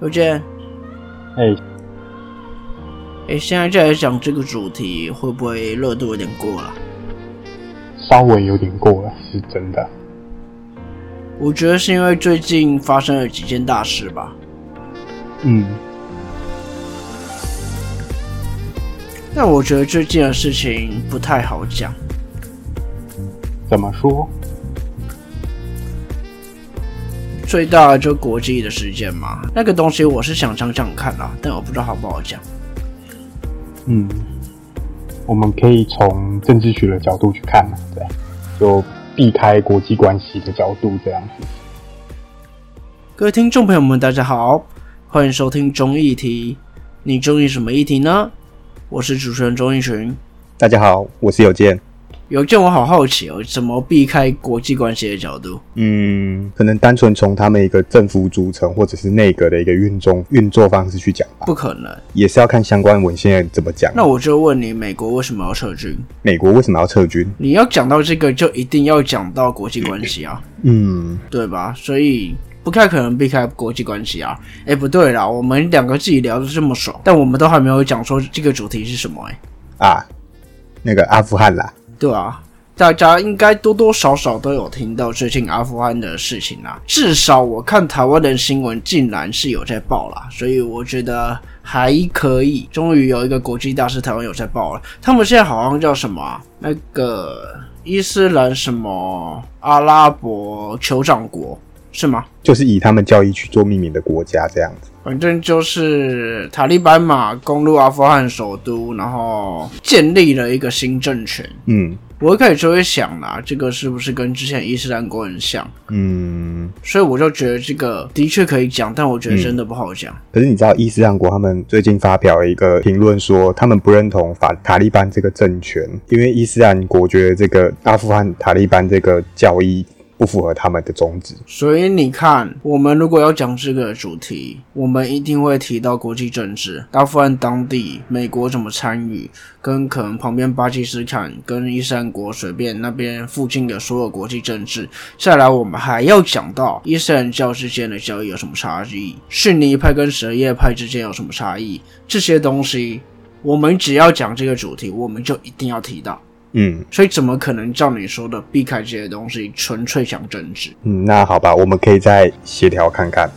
邮件，哎，哎，现在就来讲这个主题，会不会热度有点过了？稍微有点过了，是真的。我觉得是因为最近发生了几件大事吧。嗯，但我觉得最近的事情不太好讲。怎么说？最大的就国际的事件嘛，那个东西我是想讲讲看啦，但我不知道好不好讲。嗯，我们可以从政治学的角度去看嘛，对，就避开国际关系的角度这样子。各位听众朋友们，大家好，欢迎收听中议题。你中意什么议题呢？我是主持人钟义群。大家好，我是有健。有件我好好奇哦，怎么避开国际关系的角度？嗯，可能单纯从他们一个政府组成或者是内阁的一个运作运作方式去讲吧。不可能，也是要看相关文献怎么讲。那我就问你，美国为什么要撤军？美国为什么要撤军？你要讲到这个，就一定要讲到国际关系啊，嗯，对吧？所以不太可能避开国际关系啊。哎，不对啦，我们两个自己聊的这么爽，但我们都还没有讲说这个主题是什么哎。啊，那个阿富汗啦，对啊，大家应该多多少少都有听到最近阿富汗的事情啦。至少我看台湾的新闻，竟然是有在报啦，所以我觉得还可以。终于有一个国际大事，台湾有在报了。他们现在好像叫什么？那个伊斯兰什么阿拉伯酋长国是吗？就是以他们教义去做命名的国家这样子。反正就是塔利班嘛，攻入阿富汗首都，然后建立了一个新政权。嗯我一开始就会想啦，这个是不是跟之前伊斯兰国很像？嗯，所以我就觉得这个的确可以讲，但我觉得真的不好讲。可是你知道伊斯兰国他们最近发表了一个评论说，他们不认同法塔利班这个政权，因为伊斯兰国觉得这个阿富汗塔利班这个教义不符合他们的宗旨。所以你看，我们如果要讲这个主题，我们一定会提到国际政治，阿富汗当地美国怎么参与，跟可能旁边巴基斯坦跟伊斯兰国随便那边附近的所有国际政治。再来，我们还要讲到伊斯兰教之间的教义有什么差异，逊尼派跟什叶派之间有什么差异，这些东西，我们只要讲这个主题，我们就一定要提到。嗯所以怎么可能照你说的避开这些东西，纯粹想争执？嗯，那好吧，我们可以再协调看看。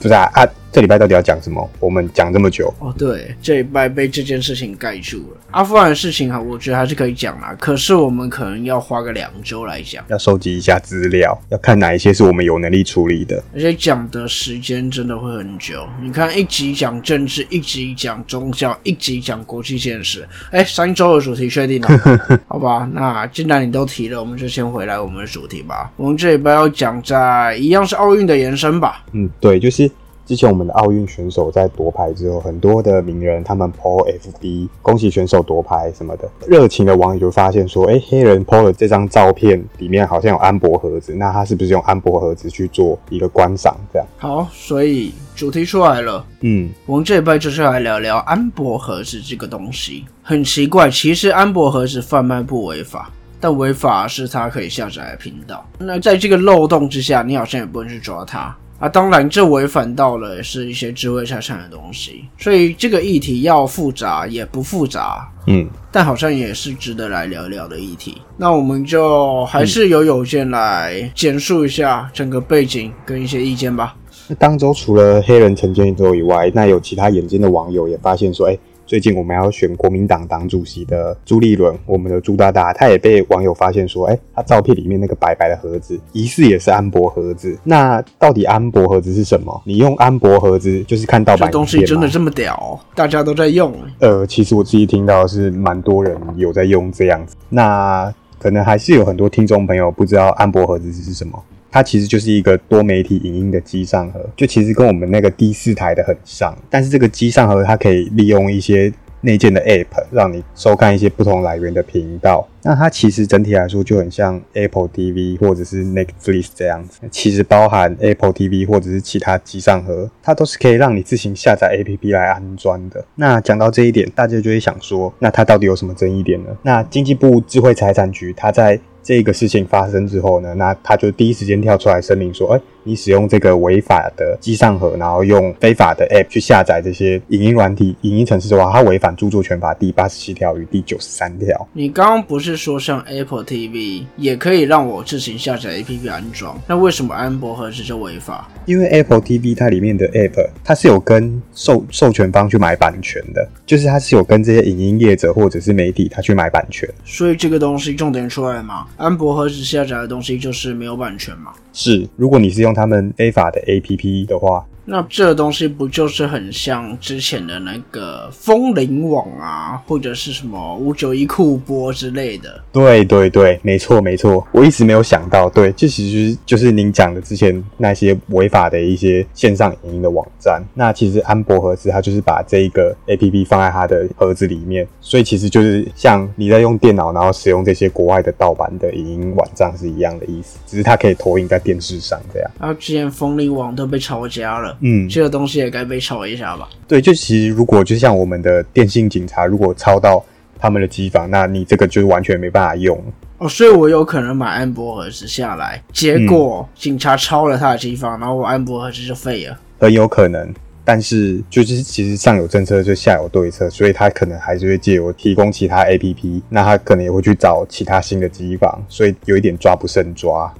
不是啊啊，这礼拜到底要讲什么？我们讲这么久，哦，对，这礼拜被这件事情盖住了。阿富汗的事情哈，我觉得还是可以讲啦，可是我们可能要花个两周来讲，要收集一下资料，要看哪一些是我们有能力处理的。而且讲的时间真的会很久。你看，一集讲政治，一集讲宗教，一集讲国际现实，哎，三周的主题确定了，好吧？那既然你都提了，我们就先回来我们的主题吧。我们这礼拜要讲在一样是奥运的延伸吧。嗯，对，就是之前我们的奥运选手在夺牌之后，很多的名人他们 PO FB 恭喜选手夺牌什么的，热情的网友就发现说，哎，黑人 PO 的这张照片里面好像有安博盒子，那他是不是用安博盒子去做一个观赏？这样，好，所以主题出来了。嗯我们这一拜就是来聊聊安博盒子这个东西。很奇怪，其实安博盒子贩卖不违法，但违法是它可以下载的频道。那在这个漏洞之下，你好像也不能去抓它啊。当然，这违反到了是一些智慧财产的东西，所以这个议题要复杂也不复杂，嗯，但好像也是值得来聊聊的议题。那我们就还是由有件来简述一下整个背景跟一些意见吧。那当周除了黑人陈建州以外，那有其他眼尖的网友也发现说，哎。最近我们要选国民党党主席的朱立伦，我们的朱大大，他也被网友发现说，哎、他照片里面那个白白的盒子，疑似也是安博盒子。那到底安博盒子是什么？你用安博盒子就是看盗版这东西真的这么屌哦、大家都在用。呃，其实我自己听到的是蛮多人有在用这样子。那可能还是有很多听众朋友不知道安博盒子是什么。它其实就是一个多媒体影音的机上盒，就其实跟我们那个第四台的很像，但是这个机上盒它可以利用一些内建的 App，让你收看一些不同来源的频道。那它其实整体来说就很像 Apple TV 或者是 Netflix 这样子，其实包含 Apple TV 或者是其他机上盒，它都是可以让你自行下载 APP 来安装的。那讲到这一点，大家就会想说，那它到底有什么争议点呢？那经济部智慧财产局它在这个事情发生之后呢，那他就第一时间跳出来声明说，哎、你使用这个违法的机上盒，然后用非法的 App 去下载这些影音软体、影音程式的话，它违反著作权法第八十七条与第九十三条。你刚刚不是说像 Apple TV 也可以让我自行下载 APP 安装？那为什么安博盒子就违法？因为 Apple TV 它里面的 App 它是有跟授授权方去买版权的，就是它是有跟这些影音业者或者是媒体他去买版权。所以这个东西重点出来嘛？安博盒子下载的东西就是没有版权嘛？是，如果你是用他们 A 法的 APP 的话，那这个东西不就是很像之前的那个风铃网啊，或者是什么五九一酷播之类的？对对对，没错没错，我一直没有想到，对，这其实就是您讲的之前那些违法的一些线上影音的网站。那其实安博盒子它就是把这一个 APP 放在它的盒子里面，所以其实就是像你在用电脑然后使用这些国外的盗版的影音网站是一样的意思，只是它可以投影在电视上这样。然后之前风铃网都被抄家了。嗯，这个东西也该被抄一下吧？对，就其实如果就像我们的电信警察，如果抄到他们的机房，那你这个就完全没办法用。哦，所以我有可能买安博盒子下来，结果警察抄了他的机房，然后我安博盒子就废了。很有可能，但是就是其实上有政策就下有对策，所以他可能还是会借由提供其他 APP，那他可能也会去找其他新的机房，所以有一点抓不胜抓。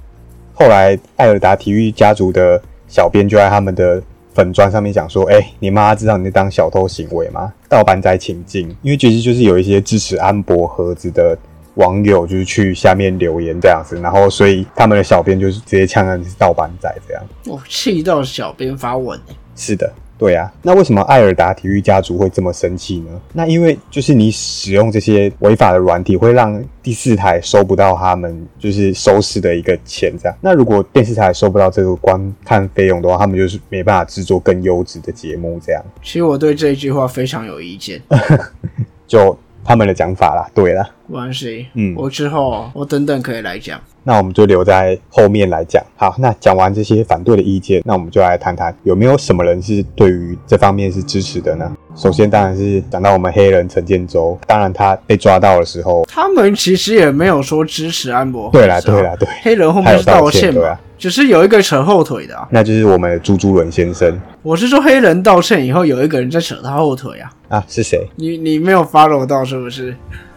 后来艾尔达体育家族的小编就在他们的粉砖上面讲说：“哎、你妈知道你在当小偷行为吗？盗版仔请进。”因为其实就是有一些支持安博盒子的网友，就是去下面留言这样子，然后所以他们的小编就是直接呛他你是盗版仔这样。我气到小编发文欸是的，对啊。那为什么艾尔达体育家族会这么生气呢？那因为就是你使用这些违法的软体，会让第四台收不到他们就是收视的一个钱，这样。那如果电视台收不到这个观看费用的话，他们就是没办法制作更优质的节目，这样其实我对这一句话非常有意见。就他们的讲法啦。对啦，没关系，嗯我之后我等等可以来讲。那我们就留在后面来讲。好，那讲完这些反对的意见，那我们就来谈谈有没有什么人是对于这方面是支持的呢？首先当然是讲到我们黑人陈建州，当然他被抓到的时候，他们其实也没有说支持安博对啦对啦对，黑人后面是道道歉嘛只是有一个扯后腿的啊。那就是我们的朱朱伦先生我是说黑人道歉以后有一个人在扯他后腿啊，啊，是谁？你你没有 follow 到是不是？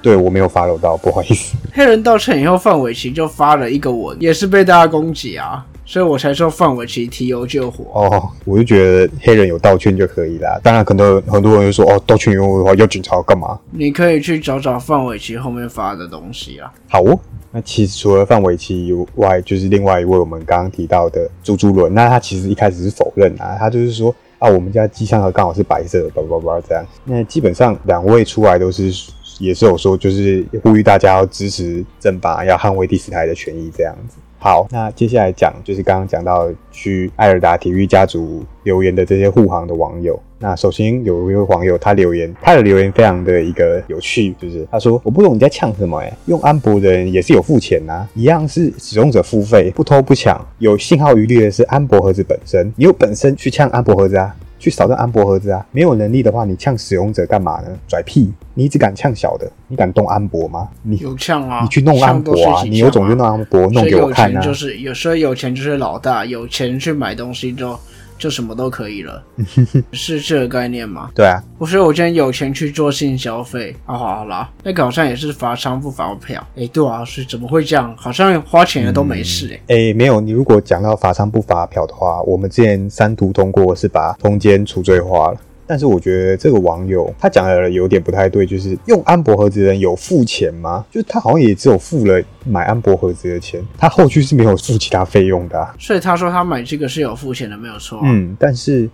对我没有 follow 到，不好意思。黑人道歉以后，范玮琪就发了一个文，也是被大家攻击啊，所以我才说范玮琪提油救火。哦，我就觉得黑人有道歉就可以啦。当然，很多很多人就说，哦，道歉用的话要警察干嘛？你可以去找找范玮琪后面发的东西啊。好哦。那其实除了范玮琪以外，就是另外一位我们刚刚提到的朱朱伦。那他其实一开始是否认啊，他就是说啊，我们家机箱盒刚好是白色的，叭叭叭这样。那基本上两位出来都是也是有说，就是呼吁大家要支持正法，要捍卫第四台的权益这样子。好，那接下来讲就是刚刚讲到去艾尔达体育家族留言的这些护航的网友。那首先有一位网友他留言，他的留言非常的一个有趣，就是他说我不懂你在呛什么哎、用安博的人也是有付钱呐、一样是使用者付费，不偷不抢，有信号余力的是安博盒子本身，你有本身去呛安博盒子啊。去扫这安博盒子啊！没有能力的话，你呛使用者干嘛呢？拽屁！你只敢呛小的，你敢动安博吗？你有呛啊，你去弄安博啊！你有种就弄安博，弄给我看啊！钱就是有时候有钱就是老大，有钱去买东西就就什么都可以了，是这个概念吗？对啊，不是，我今天有钱去做性消费，啊，好好啦，那个好像也是罚娼不罚票，诶，对啊，是怎么会这样？好像花钱的都没事、诶。诶，没有，你如果讲到罚娼不罚票的话，我们之前三读通过是把通奸除罪化了。但是我觉得这个网友他讲的有点不太对，就是用安博盒子的人有付钱吗？就是他好像也只有付了买安博盒子的钱，他后续是没有付其他费用的、啊。所以他说他买这个是有付钱的，没有错、啊。嗯，但是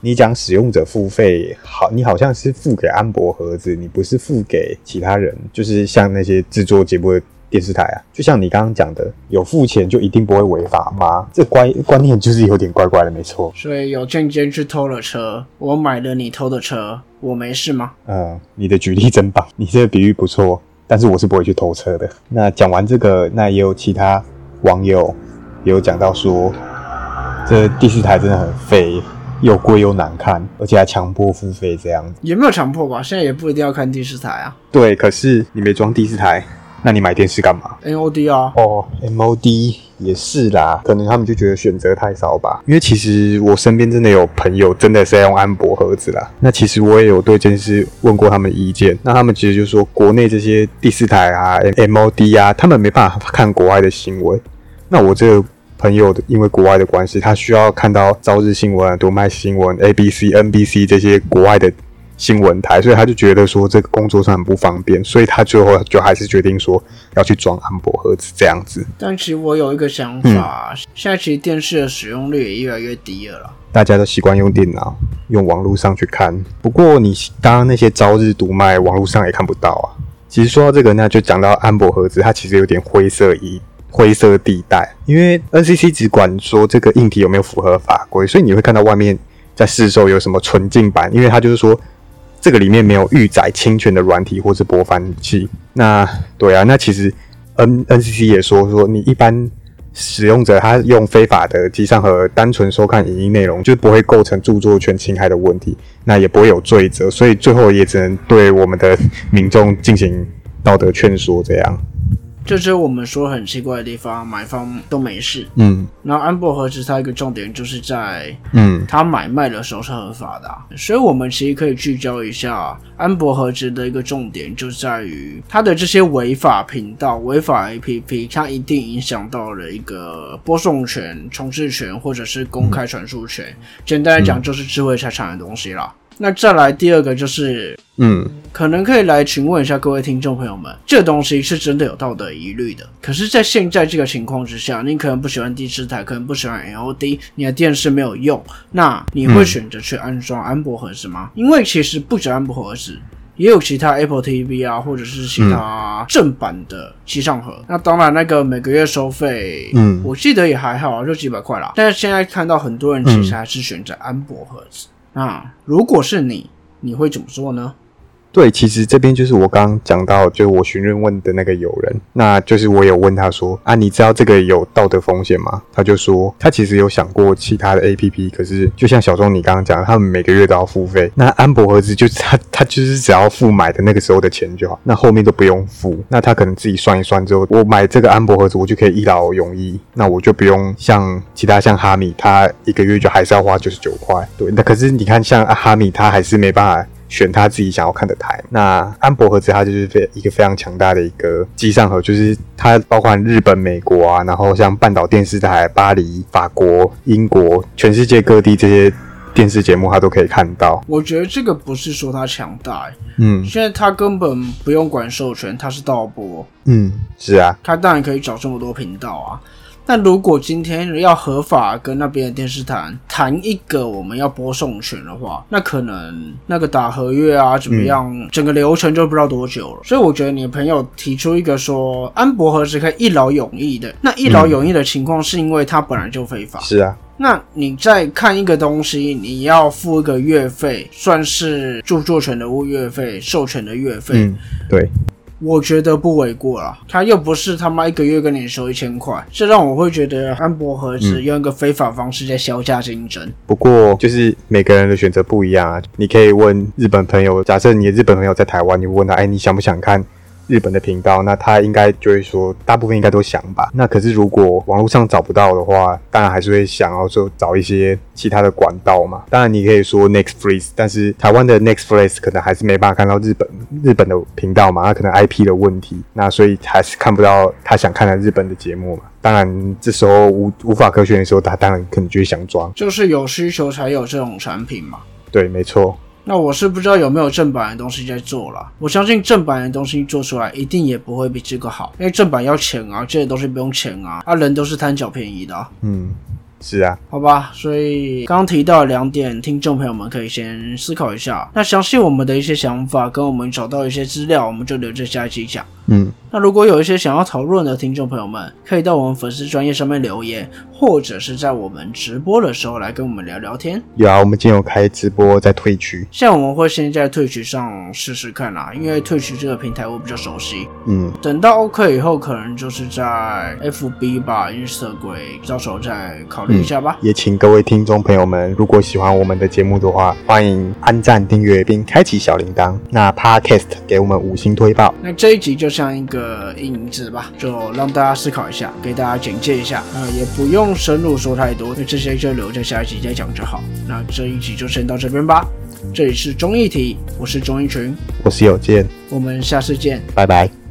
你讲使用者付费，好，你好像是付给安博盒子，你不是付给其他人，就是像那些制作节目的电视台啊，就像你刚刚讲的，有付钱就一定不会违法吗？这观观念就是有点怪怪的，没错。所以有证件去偷了车，我买了你偷的车，我没事吗？嗯，你的举例真棒，你这个比喻不错，但是我是不会去偷车的。那讲完这个，那也有其他网友也有讲到说，这第四台真的很废，又贵又难看，而且还强迫付费这样子。也没有强迫吧，现在也不一定要看第四台啊对，可是你没装第四台，那你买电视干嘛？，NOD 啊，哦，MOD 也是啦，可能他们就觉得选择太少吧。因为其实我身边真的有朋友真的是在用安博盒子啦。那其实我也有对这件事问过他们意见，那他们其实就说国内这些第四台啊、MOD 啊，他们没办法看国外的新闻。那我这个朋友的，因为国外的关系，他需要看到朝日新闻、读卖新闻、ABC、NBC 这些国外的。新闻台，所以他就觉得说这个工作上很不方便，所以他最后就还是决定说要去装安博盒子这样子。但其实我有一个想法，现在其实电视的使用率也越来越低了啦。大家都习惯用电脑、用网络上去看。不过你刚刚那些朝日读卖，网络上也看不到啊。其实说到这个，那就讲到安博盒子，它其实有点灰色一灰色地带，因为 NCC 只管说这个硬体有没有符合法规，所以你会看到外面在市售有什么纯净版，因为它就是说。这个里面没有预载侵权的软体或是播放器。那对啊，那其实 N NCC 也说说，你一般使用者他用非法的机上和单纯收看影音内容，就不会构成著作权侵害的问题，那也不会有罪责，所以最后也只能对我们的民众进行道德劝说这样。这是我们说很奇怪的地方，买方都没事。嗯，然后安博盒子它一个重点就是在，嗯，它买卖的时候是合法的，所以我们其实可以聚焦一下安博和值的一个重点，就在于它的这些违法频道、违法 APP，它一定影响到了一个播送权、重置权或者是公开传输权。简单来讲，就是智慧财产的东西啦。那再来第二个就是，嗯，可能可以来询问一下各位听众朋友们，这东西是真的有道德疑虑的。可是，在现在这个情况之下，你可能不喜欢第四台，可能不喜欢 LOD，你的电视没有用，那你会选择去安装安博盒子吗？因为其实不止安博盒子，也有其他 Apple TV 啊，或者是其他正版的机上盒。那当然，那个每个月收费，嗯，我记得也还好，就几百块啦。但是现在看到很多人其实还是选择安博盒子。啊如果是你，你会怎么做呢？对，其实这边就是我刚刚讲到，就是我询问问的那个友人，那就是我有问他说啊，你知道这个有道德风险吗？他就说他其实有想过其他的 A P P，可是就像小钟你刚刚讲，他们每个月都要付费。那安博盒子就是他他就是只要付买的那个时候的钱就好，那后面都不用付。那他可能自己算一算之后，我买这个安博盒子，我就可以一劳永逸，那我就不用像其他像哈米，他一个月就还是要花九十九块。对，那可是你看像哈米，他还是没办法。选他自己想要看的台。那安博盒子它就是非一个非常强大的一个机上盒，就是它包括日本、美国啊，然后像半岛电视台、巴黎、法国、英国，全世界各地这些电视节目它都可以看到。我觉得这个不是说它强大，嗯，现在它根本不用管授权，它是盗播，嗯，是啊，它当然可以找这么多频道啊。但如果今天要合法跟那边的电视台谈一个我们要播送权的话，那可能那个打合约啊怎么样，整个流程就不知道多久了。所以我觉得你的朋友提出一个说安博何时可以一劳永逸的，那一劳永逸的情况是因为它本来就非法。是啊，那你在看一个东西，你要付一个月费，算是著作权的物月费、授权的月费。嗯，对。我觉得不为过啦，他又不是他妈一个月跟你收一千块，这让我会觉得安博盒子用一个非法方式在销价竞争。不过就是每个人的选择不一样啊，你可以问日本朋友，假设你的日本朋友在台湾，你问他，哎，你想不想看？日本的频道，那他应该就会说，大部分应该都想吧。那可是如果网络上找不到的话，当然还是会想要说找一些其他的管道嘛。当然你可以说 Nextflix，但是台湾的 Nextflix 可能还是没办法看到日本日本的频道嘛，那可能 IP 的问题，那所以还是看不到他想看的日本的节目嘛。当然这时候无无法可选的时候，他当然可能就会想装，就是有需求才有这种产品嘛。对，没错。那我是不知道有没有正版的东西在做了。我相信正版的东西做出来一定也不会比这个好，因为正版要钱啊，这些东西不用钱啊，啊人都是贪小便宜的。嗯，是啊，好吧，所以刚刚提到两点，听众朋友们可以先思考一下。那详细我们的一些想法跟我们找到一些资料，我们就留着下一期讲。嗯。那如果有一些想要讨论的听众朋友们，可以到我们粉丝专业上面留言，或者是在我们直播的时候来跟我们聊聊天。有啊，我们今天有开直播在退区，像我们会先在退区上试试看啦，因为退区这个平台我比较熟悉。嗯，等到 OK 以后，可能就是在 FB 吧、Instagram，到时候再考虑一下吧。也请各位听众朋友们，如果喜欢我们的节目的话，欢迎按赞、订阅并开启小铃铛。那 Podcast 给我们五星推报。那这一集就是。像一个影子吧，就让大家思考一下，给大家简介一下。呃，也不用深入说太多，因为这些就留着下一集再讲就好。那这一集就先到这边吧。这里是综艺题，我是综艺群，我是有健，我们下次见。拜拜。